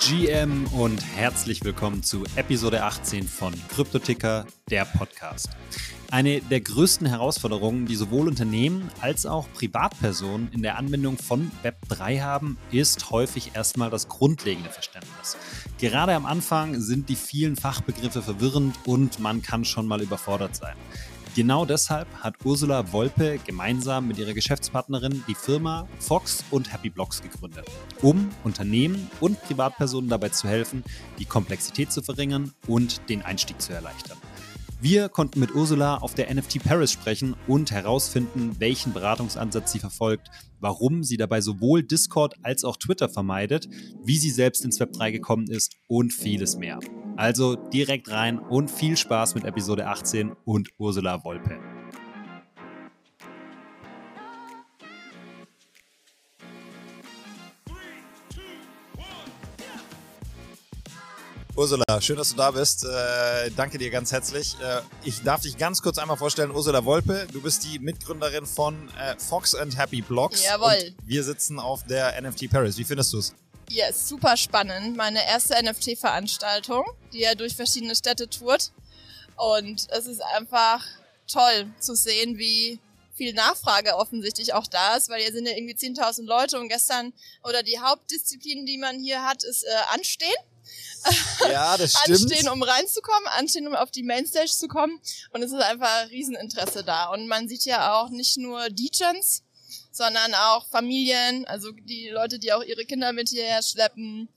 GM und herzlich willkommen zu Episode 18 von Kryptoticker, der Podcast. Eine der größten Herausforderungen, die sowohl Unternehmen als auch Privatpersonen in der Anwendung von Web3 haben, ist häufig erstmal das grundlegende Verständnis. Gerade am Anfang sind die vielen Fachbegriffe verwirrend und man kann schon mal überfordert sein. Genau deshalb hat Ursula Wolpe gemeinsam mit ihrer Geschäftspartnerin die Firma Fox und Happy Blocks gegründet, um Unternehmen und Privatpersonen dabei zu helfen, die Komplexität zu verringern und den Einstieg zu erleichtern. Wir konnten mit Ursula auf der NFT Paris sprechen und herausfinden, welchen Beratungsansatz sie verfolgt, warum sie dabei sowohl Discord als auch Twitter vermeidet, wie sie selbst ins Web 3 gekommen ist und vieles mehr. Also direkt rein und viel Spaß mit Episode 18 und Ursula Wolpe. Ursula, schön, dass du da bist. Äh, danke dir ganz herzlich. Äh, ich darf dich ganz kurz einmal vorstellen. Ursula Wolpe, du bist die Mitgründerin von äh, Fox and Happy Blocks. Jawohl. wir sitzen auf der NFT Paris. Wie findest du es? Ja, ist super spannend. Meine erste NFT-Veranstaltung, die ja durch verschiedene Städte tourt. Und es ist einfach toll zu sehen, wie viel Nachfrage offensichtlich auch da ist, weil hier sind ja irgendwie 10.000 Leute und gestern oder die Hauptdisziplin, die man hier hat, ist äh, Anstehen. Ja, das stimmt. Anstehen, um reinzukommen, anstehen, um auf die Mainstage zu kommen. Und es ist einfach Rieseninteresse da. Und man sieht ja auch nicht nur DJs, sondern auch Familien, also die Leute, die auch ihre Kinder mit hierher schleppen,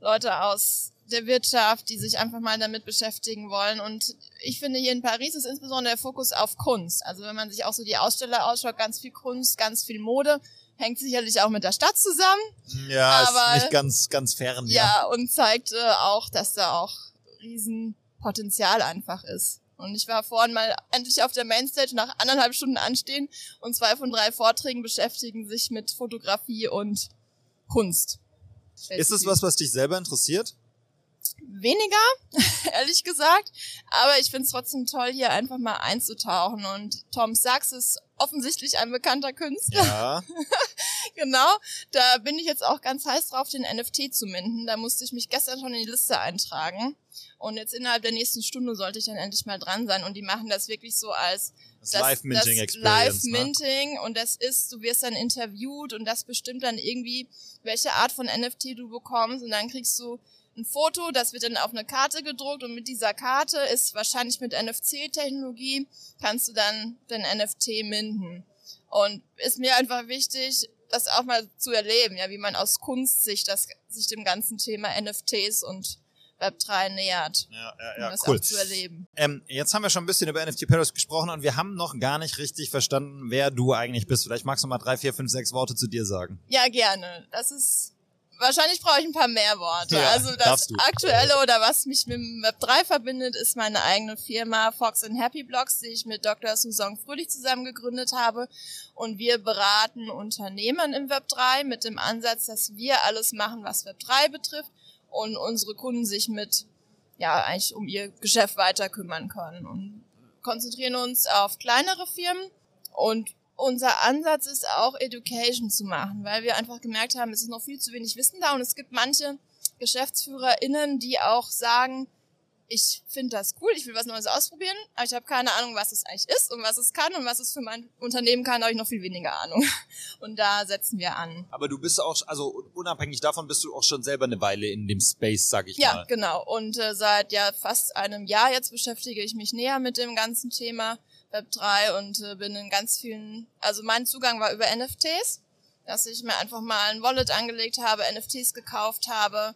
Leute aus der Wirtschaft, die sich einfach mal damit beschäftigen wollen. Und ich finde, hier in Paris ist insbesondere der Fokus auf Kunst. Also wenn man sich auch so die Aussteller ausschaut, ganz viel Kunst, ganz viel Mode, hängt sicherlich auch mit der Stadt zusammen. Ja, aber, ist nicht ganz, ganz fern. Ja, ja und zeigt äh, auch, dass da auch Riesenpotenzial einfach ist. Und ich war vorhin mal endlich auf der Mainstage nach anderthalb Stunden anstehen und zwei von drei Vorträgen beschäftigen sich mit Fotografie und Kunst. Ist es was, was dich selber interessiert? Weniger, ehrlich gesagt. Aber ich finde es trotzdem toll, hier einfach mal einzutauchen. Und Tom Sachs ist offensichtlich ein bekannter Künstler. Ja. genau. Da bin ich jetzt auch ganz heiß drauf, den NFT zu minden. Da musste ich mich gestern schon in die Liste eintragen. Und jetzt innerhalb der nächsten Stunde sollte ich dann endlich mal dran sein. Und die machen das wirklich so als das, das Live-Minting Experience. Live-Minting. Ne? Und das ist, du wirst dann interviewt und das bestimmt dann irgendwie, welche Art von NFT du bekommst. Und dann kriegst du ein Foto, das wird dann auf eine Karte gedruckt und mit dieser Karte ist wahrscheinlich mit NFC-Technologie kannst du dann den NFT minden. Und ist mir einfach wichtig, das auch mal zu erleben, ja, wie man aus Kunstsicht das, sich dem ganzen Thema NFTs und Web3 nähert. Ja, ja, ja, um das cool. zu erleben. Ähm, jetzt haben wir schon ein bisschen über NFT Paris gesprochen und wir haben noch gar nicht richtig verstanden, wer du eigentlich bist. Vielleicht magst du mal drei, vier, fünf, sechs Worte zu dir sagen. Ja, gerne. Das ist wahrscheinlich brauche ich ein paar mehr Worte. Ja, also das aktuelle oder was mich mit dem Web 3 verbindet, ist meine eigene Firma Fox and Happy Blocks, die ich mit Dr. Susan Fröhlich zusammen gegründet habe. Und wir beraten Unternehmen im Web 3 mit dem Ansatz, dass wir alles machen, was Web 3 betrifft und unsere Kunden sich mit, ja, eigentlich um ihr Geschäft weiter kümmern können und konzentrieren uns auf kleinere Firmen und unser Ansatz ist auch Education zu machen, weil wir einfach gemerkt haben, es ist noch viel zu wenig Wissen da und es gibt manche GeschäftsführerInnen, die auch sagen, ich finde das cool, ich will was Neues ausprobieren, aber ich habe keine Ahnung, was es eigentlich ist und was es kann und was es für mein Unternehmen kann, habe ich noch viel weniger Ahnung. Und da setzen wir an. Aber du bist auch, also unabhängig davon bist du auch schon selber eine Weile in dem Space, sag ich ja, mal. Ja, genau. Und äh, seit ja fast einem Jahr jetzt beschäftige ich mich näher mit dem ganzen Thema Web3 und äh, bin in ganz vielen, also mein Zugang war über NFTs, dass ich mir einfach mal ein Wallet angelegt habe, NFTs gekauft habe,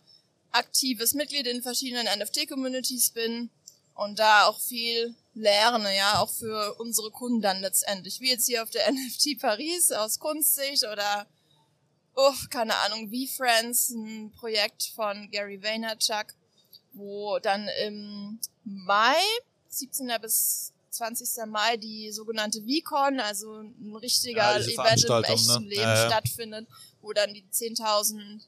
aktives Mitglied in verschiedenen NFT-Communities bin und da auch viel lerne, ja, auch für unsere Kunden dann letztendlich. Wie jetzt hier auf der NFT Paris aus Kunstsicht oder, oh, keine Ahnung, V-Friends, ein Projekt von Gary Vaynerchuk, wo dann im Mai, 17. bis 20. Mai die sogenannte VCon, also ein richtiger ja, Event im echten ne? Leben ja, ja. stattfindet, wo dann die 10.000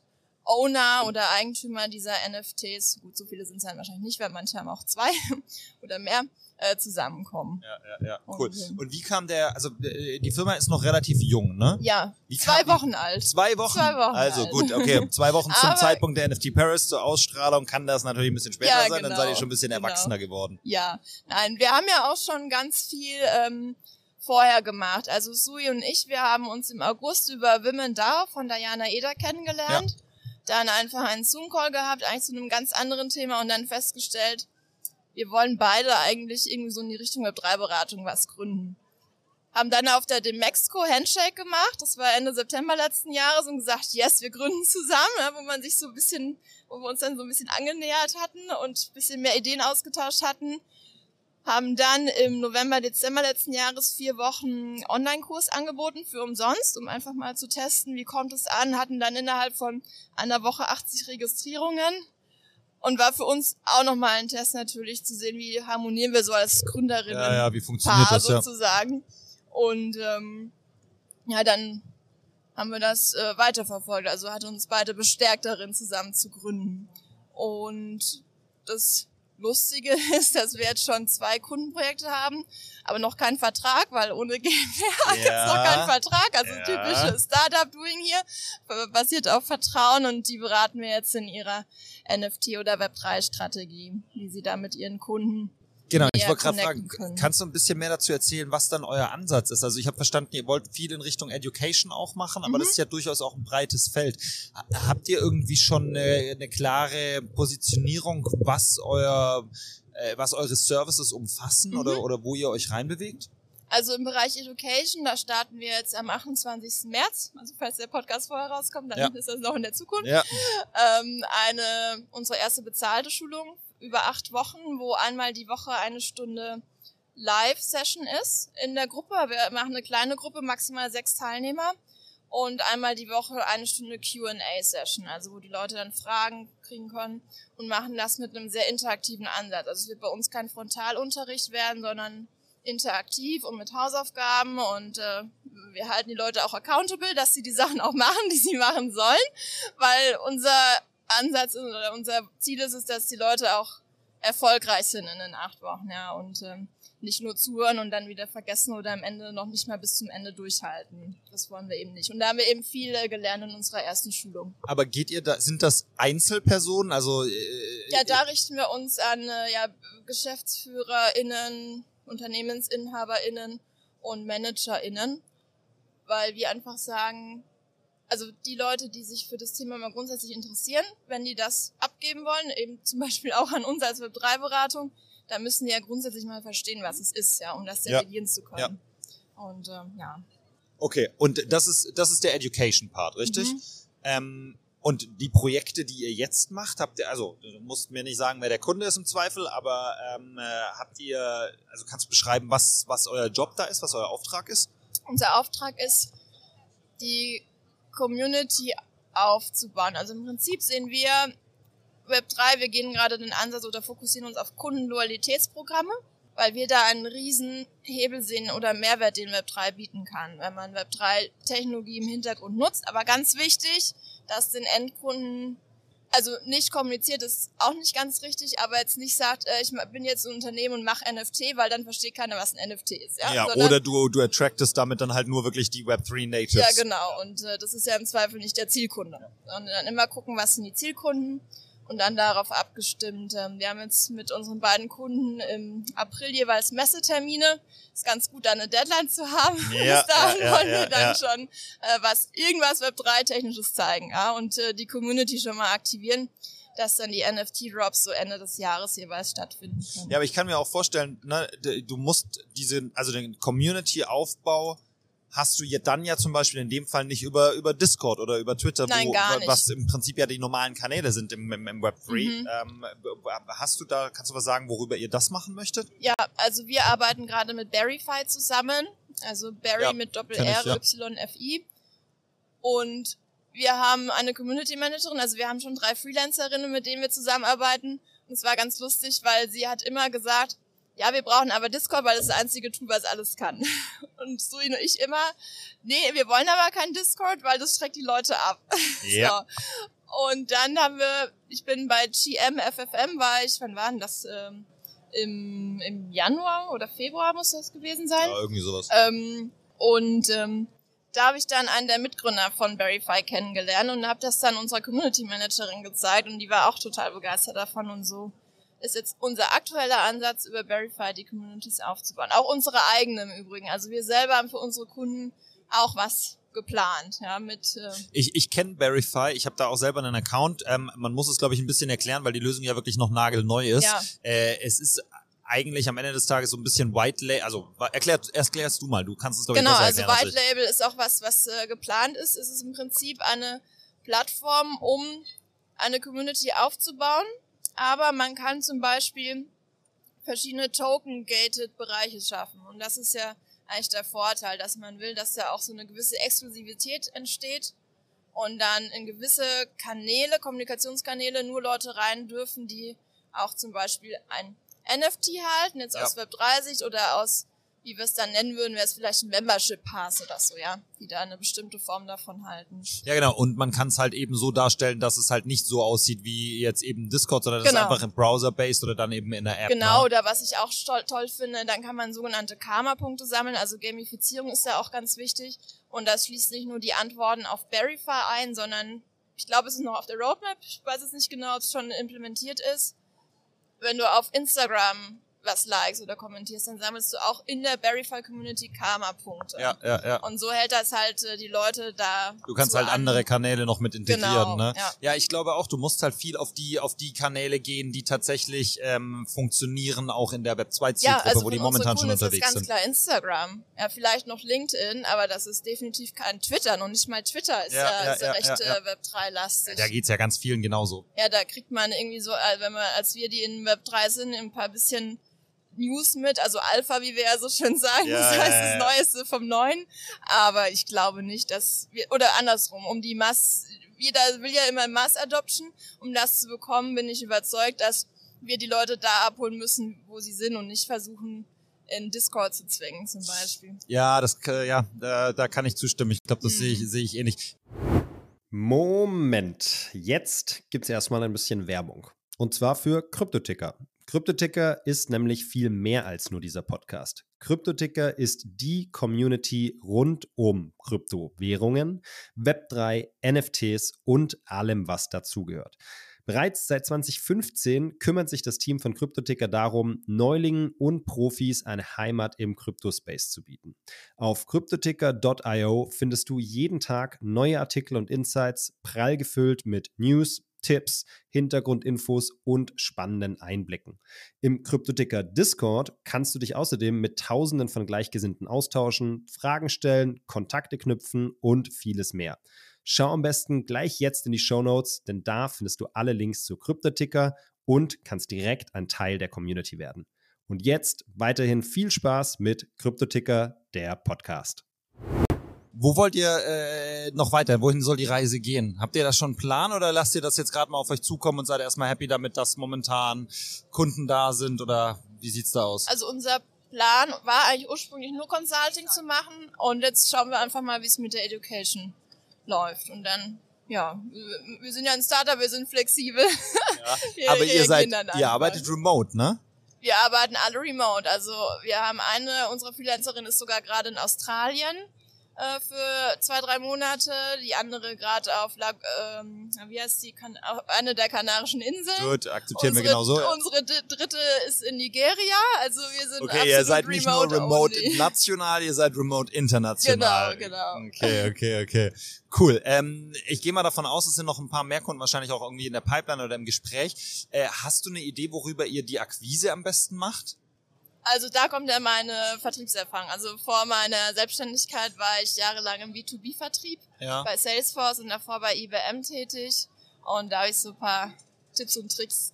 Owner oder Eigentümer dieser NFTs, gut, so viele sind es dann wahrscheinlich nicht, weil manche haben auch zwei oder mehr, äh, zusammenkommen. Ja, ja, ja, cool. Und, wie kam der, also äh, die Firma ist noch relativ jung, ne? Ja, wie zwei kam, Wochen alt. Zwei Wochen? Zwei Wochen Also alt. gut, okay, zwei Wochen zum Zeitpunkt der NFT Paris zur Ausstrahlung kann das natürlich ein bisschen später ja, sein, genau, dann seid ihr schon ein bisschen genau. erwachsener geworden. Ja, nein, wir haben ja auch schon ganz viel ähm, vorher gemacht. Also Sui und ich, wir haben uns im August über Women DAO von Diana Eder kennengelernt. Ja. Dann einfach einen Zoom-Call gehabt, eigentlich zu einem ganz anderen Thema und dann festgestellt, wir wollen beide eigentlich irgendwie so in die Richtung Web3-Beratung was gründen. Haben dann auf der Demexco Handshake gemacht, das war Ende September letzten Jahres und gesagt, yes, wir gründen zusammen, wo man sich so ein bisschen, wo wir uns dann so ein bisschen angenähert hatten und ein bisschen mehr Ideen ausgetauscht hatten. Haben dann im November, Dezember letzten Jahres vier Wochen Online-Kurs angeboten für umsonst, um einfach mal zu testen, wie kommt es an, hatten dann innerhalb von einer Woche 80 Registrierungen und war für uns auch nochmal ein Test natürlich zu sehen, wie harmonieren wir so als Gründerinnen ja, ja, wie funktioniert Paar das, ja. sozusagen. Und ähm, ja, dann haben wir das äh, weiterverfolgt. Also hat uns beide bestärkt darin, zusammen zu gründen. Und das Lustige ist, dass wir jetzt schon zwei Kundenprojekte haben, aber noch keinen Vertrag, weil ohne GmbH ja. jetzt noch keinen Vertrag. Also Ja. typische Startup-Doing hier, basiert auf Vertrauen und die beraten wir jetzt in ihrer NFT- oder Web3-Strategie, wie sie da mit ihren Kunden Genau, ich wollte gerade fragen, können. kannst du ein bisschen mehr dazu erzählen, was dann euer Ansatz ist? Also ich habe verstanden, ihr wollt viel in Richtung Education auch machen, aber Mhm. das ist ja durchaus auch ein breites Feld. Ha- Habt ihr irgendwie schon eine, eine klare Positionierung, was euer äh, was eure Services umfassen Mhm. oder, oder wo ihr euch reinbewegt? Also im Bereich Education, da starten wir jetzt am 28. März. Also falls der Podcast vorher rauskommt, dann Ja. ist das noch in der Zukunft. Ja. Ähm, eine unsere erste bezahlte Schulung über acht Wochen, wo einmal die Woche eine Stunde Live-Session ist in der Gruppe. Wir machen eine kleine Gruppe, maximal sechs Teilnehmer. Und einmal die Woche eine Stunde Q&A-Session, also wo die Leute dann Fragen kriegen können und machen das mit einem sehr interaktiven Ansatz. Also es wird bei uns kein Frontalunterricht werden, sondern interaktiv und mit Hausaufgaben und äh, wir halten die Leute auch accountable, dass sie die Sachen auch machen, die sie machen sollen, weil unser Ansatz oder unser Ziel ist es, dass die Leute auch erfolgreich sind in den acht Wochen, ja, und ähm, nicht nur zuhören und dann wieder vergessen oder am Ende noch nicht mal bis zum Ende durchhalten. Das wollen wir eben nicht. Und da haben wir eben viel äh, gelernt in unserer ersten Schulung. Aber geht ihr da, sind das Einzelpersonen? Also äh, Ja, da richten wir uns an äh, ja, GeschäftsführerInnen, UnternehmensinhaberInnen und ManagerInnen, weil wir einfach sagen, also die Leute, die sich für das Thema mal grundsätzlich interessieren, wenn die das abgeben wollen, eben zum Beispiel auch an uns als Web3-Beratung, da müssen die ja grundsätzlich mal verstehen, was es ist, ja, um das Ja. delegieren zu können. Und ähm, ja. Okay, und das ist, das ist der Education Part, richtig? Mhm. Ähm, und die Projekte, die ihr jetzt macht, habt ihr, also du musst mir nicht sagen, wer der Kunde ist im Zweifel, aber ähm, äh, habt ihr, also kannst du beschreiben, was, was euer Job da ist, was euer Auftrag ist? Unser Auftrag ist, die Community aufzubauen. Also im Prinzip sehen wir Web3, wir gehen gerade den Ansatz oder fokussieren uns auf Kundenloyalitätsprogramme, weil wir da einen riesen Hebel sehen oder Mehrwert, den Web3 bieten kann, wenn man Web3-Technologie im Hintergrund nutzt. Aber ganz wichtig, dass den Endkunden also nicht kommuniziert ist auch nicht ganz richtig, aber jetzt nicht sagt, äh, ich bin jetzt ein Unternehmen und mache NFT, weil dann versteht keiner, was ein NFT ist. Ja, Sondern- oder du, du attractest damit dann halt nur wirklich die Web3 Natives. ja, genau. Und äh, das ist ja im Zweifel nicht der Zielkunde. Und dann immer gucken, was sind die Zielkunden und dann darauf abgestimmt. Ähm, wir haben jetzt mit unseren beiden Kunden im April jeweils Messetermine. Ist ganz gut, da eine Deadline zu haben. Ja, Bis dahin ja, ja, wollen wir dann schon äh, was irgendwas Web3-technisches zeigen ja? und äh, die Community schon mal aktivieren, dass dann die NFT-Drops so Ende des Jahres jeweils stattfinden können. Ja, aber ich kann mir auch vorstellen, ne, du musst diese, also den Community-Aufbau hast du ja dann ja zum Beispiel in dem Fall nicht über, über Discord oder über Twitter, Nein, wo, was im Prinzip ja die normalen Kanäle sind im, im, im Web3. Mhm. Ähm, hast du da, kannst du was sagen, worüber ihr das machen möchtet? Ja, also wir arbeiten gerade mit Berryfy zusammen. Also Berry Ja, mit Doppel kenn ich, R, ja. Y, F, I. Und wir haben eine Community Managerin, also wir haben schon drei Freelancerinnen, mit denen wir zusammenarbeiten. Und es war ganz lustig, weil sie hat immer gesagt, ja, wir brauchen aber Discord, weil das ist das einzige Tool, was alles kann. Und Sui und ich immer, nee, wir wollen aber kein Discord, weil das schreckt die Leute ab. Ja. So. Und dann haben wir, ich bin bei GM FFM, war ich, wann war denn das? Ähm, im, im Januar oder Februar muss das gewesen sein. Ja, irgendwie sowas. Ähm, und ähm, da habe ich dann einen der Mitgründer von Verify kennengelernt und habe das dann unserer Community Managerin gezeigt und die war auch total begeistert davon und so ist jetzt unser aktueller Ansatz, über Verify die Communities aufzubauen. Auch unsere eigene im Übrigen. Also wir selber haben für unsere Kunden auch was geplant, ja, mit. Äh ich ich kenne Verify, ich habe da auch selber einen Account. Ähm, man muss es, glaube ich, ein bisschen erklären, weil die Lösung ja wirklich noch nagelneu ist. Ja. Äh, es ist eigentlich am Ende des Tages so ein bisschen White Label, also erklärst, erklärst du mal, du kannst es glaube genau, ich Genau, also White Label ist auch was, was äh, geplant ist. Es ist im Prinzip eine Plattform, um eine Community aufzubauen, aber man kann zum Beispiel verschiedene Token-gated Bereiche schaffen und das ist ja eigentlich der Vorteil, dass man will, dass da auch so eine gewisse Exklusivität entsteht und dann in gewisse Kanäle, Kommunikationskanäle nur Leute rein dürfen, die auch zum Beispiel ein NFT halten, jetzt ja. aus Web30 oder aus, wie wir es dann nennen würden, wäre es vielleicht ein Membership Pass oder so, ja, die da eine bestimmte Form davon halten. Ja, genau. Und man kann es halt eben so darstellen, dass es halt nicht so aussieht wie jetzt eben Discord, sondern das genau. ist einfach im Browser-based oder dann eben in der App. Genau, ne? oder was ich auch toll finde, dann kann man sogenannte Karma-Punkte sammeln. Also Gamifizierung ist ja auch ganz wichtig. Und das schließt nicht nur die Antworten auf Verify ein, sondern ich glaube, es ist noch auf der Roadmap. Ich weiß jetzt nicht genau, ob es schon implementiert ist wenn du auf Instagram was likest oder kommentierst, dann sammelst du auch in der Verify Community Karma-Punkte. Ja, ja, ja. Und so hält das halt äh, die Leute da. Du kannst halt an. andere Kanäle noch mit integrieren, genau, ne? Ja. ja, ich glaube auch, du musst halt viel auf die, auf die Kanäle gehen, die tatsächlich ähm, funktionieren, auch in der Web 2 Zielgruppe, ja, also wo die momentan schon unterwegs ist ganz sind. ganz klar Instagram. Ja, vielleicht noch LinkedIn, aber das ist definitiv kein Twitter. Und nicht mal Twitter ist ja, ja, ist ja recht äh, Web 3 lastig. da geht's ja ganz vielen genauso. Ja, da kriegt man irgendwie so, äh, wenn man, als wir die in Web 3 sind, ein paar bisschen News mit, also Alpha, wie wir ja so schön sagen, ja, das heißt ja, ja. das Neueste vom Neuen. Aber ich glaube nicht, dass wir, oder andersrum, um die Mass, jeder will ja immer Mass Adoption, um das zu bekommen, bin ich überzeugt, dass wir die Leute da abholen müssen, wo sie sind und nicht versuchen, in Discord zu zwingen, zum Beispiel. Ja, das, ja, da, da kann ich zustimmen. Ich glaube, das mhm. sehe ich, sehe ich ähnlich. Moment, jetzt gibt's erstmal ein bisschen Werbung. Und zwar für Kryptoticker. Kryptoticker ist nämlich viel mehr als nur dieser Podcast. Kryptoticker ist die Community rund um Kryptowährungen, Web3, NFTs und allem, was dazugehört. Bereits seit 2015 kümmert sich das Team von Kryptoticker darum, Neulingen und Profis eine Heimat im Kryptospace zu bieten. Auf kryptoticker.io findest du jeden Tag neue Artikel und Insights, prall gefüllt mit News, Tipps, Hintergrundinfos und spannenden Einblicken. Im Kryptoticker Discord kannst du dich außerdem mit Tausenden von Gleichgesinnten austauschen, Fragen stellen, Kontakte knüpfen und vieles mehr. Schau am besten gleich jetzt in die Show Notes, denn da findest du alle Links zu Kryptoticker und kannst direkt ein Teil der Community werden. Und jetzt weiterhin viel Spaß mit Kryptoticker, der Podcast. Wo wollt ihr äh, noch weiter? Wohin soll die Reise gehen? Habt ihr das schon einen Plan oder lasst ihr das jetzt gerade mal auf euch zukommen und seid erstmal happy damit, dass momentan Kunden da sind oder wie sieht's da aus? Also unser Plan war eigentlich ursprünglich nur Consulting zu machen und jetzt schauen wir einfach mal, wie es mit der Education läuft und dann ja, wir sind ja ein Startup, wir sind flexibel. Ja, wir, aber ihr seid, ihr arbeitet remote, ne? Wir arbeiten alle remote. Also wir haben eine, unsere Freelancerin ist sogar gerade in Australien äh, für zwei, drei Monate, die andere gerade auf, La ähm, wie heißt die, kan eine der Kanarischen Inseln. Gut, akzeptieren unsere, wir genauso. Unsere dritte ist in Nigeria, also wir sind Okay, ihr seid nicht nur remote only. national, ihr seid remote international. Genau, genau. Okay, okay, okay. Cool. Ähm, ich gehe mal davon aus, es sind noch ein paar mehr Kunden wahrscheinlich auch irgendwie in der Pipeline oder im Gespräch. Äh, hast du eine Idee, worüber ihr die Akquise am besten macht? Also da kommt ja meine Vertriebserfahrung. Also vor meiner Selbstständigkeit war ich jahrelang im B2B-Vertrieb ja. bei Salesforce und davor bei IBM tätig. Und da habe ich so ein paar Tipps und Tricks.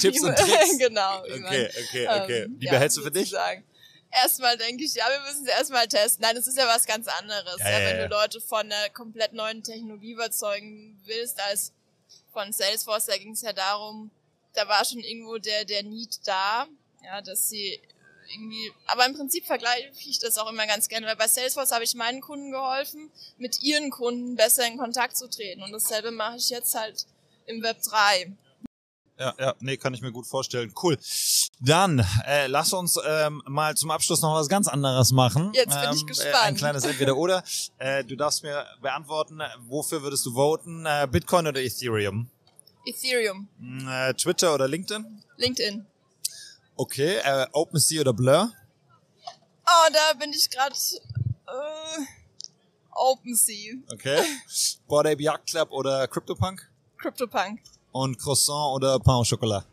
Tipps und Tricks? genau. Okay, okay, okay. Ähm, Wie behältst ja, du für dich? Erstmal denke ich, ja, wir müssen es erstmal testen. Nein, das ist ja was ganz anderes. Ja, ja, wenn du Leute von einer komplett neuen Technologie überzeugen willst, als von Salesforce, da ging es ja darum, da war schon irgendwo der, der Need da, ja, dass sie irgendwie, aber im Prinzip vergleiche ich das auch immer ganz gerne, weil bei Salesforce habe ich meinen Kunden geholfen, mit ihren Kunden besser in Kontakt zu treten. Und dasselbe mache ich jetzt halt im Web 3. ja, ja. Nee, kann ich mir gut vorstellen. Cool. Dann äh, lass uns ähm, mal zum Abschluss noch was ganz anderes machen. Jetzt bin ähm, ich Äh, gespannt. ein kleines Entweder-Oder. äh, du darfst mir beantworten, wofür würdest du voten? Äh, Bitcoin oder Ethereum? Ethereum, Mm, Äh, Twitter oder LinkedIn? LinkedIn. Okay. Äh, OpenSea oder Blur? Oh, da bin ich gerade äh, OpenSea, Okay. Bored Ape Yacht Club oder CryptoPunk? CryptoPunk, Und Croissant oder Pain au Chocolat?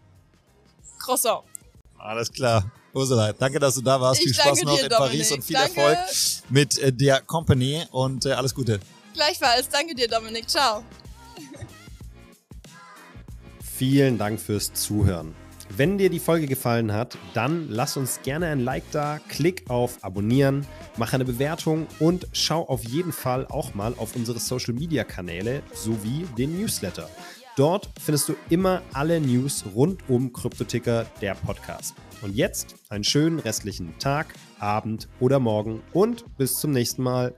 Croissant. Alles klar. Ursula, danke, dass du da warst. Ich viel Spaß noch dir, in Paris Dominik. und viel Danke. Erfolg mit äh, der Company und äh, alles Gute. Gleichfalls, danke dir, Dominik. Ciao. Vielen Dank fürs Zuhören. Wenn dir die Folge gefallen hat, dann lass uns gerne ein Like da, klick auf Abonnieren, mach eine Bewertung und schau auf jeden Fall auch mal auf unsere Social Media Kanäle sowie den Newsletter. Dort findest du immer alle News rund um Kryptoticker, der Podcast. Und jetzt einen schönen restlichen Tag, Abend oder Morgen und bis zum nächsten Mal.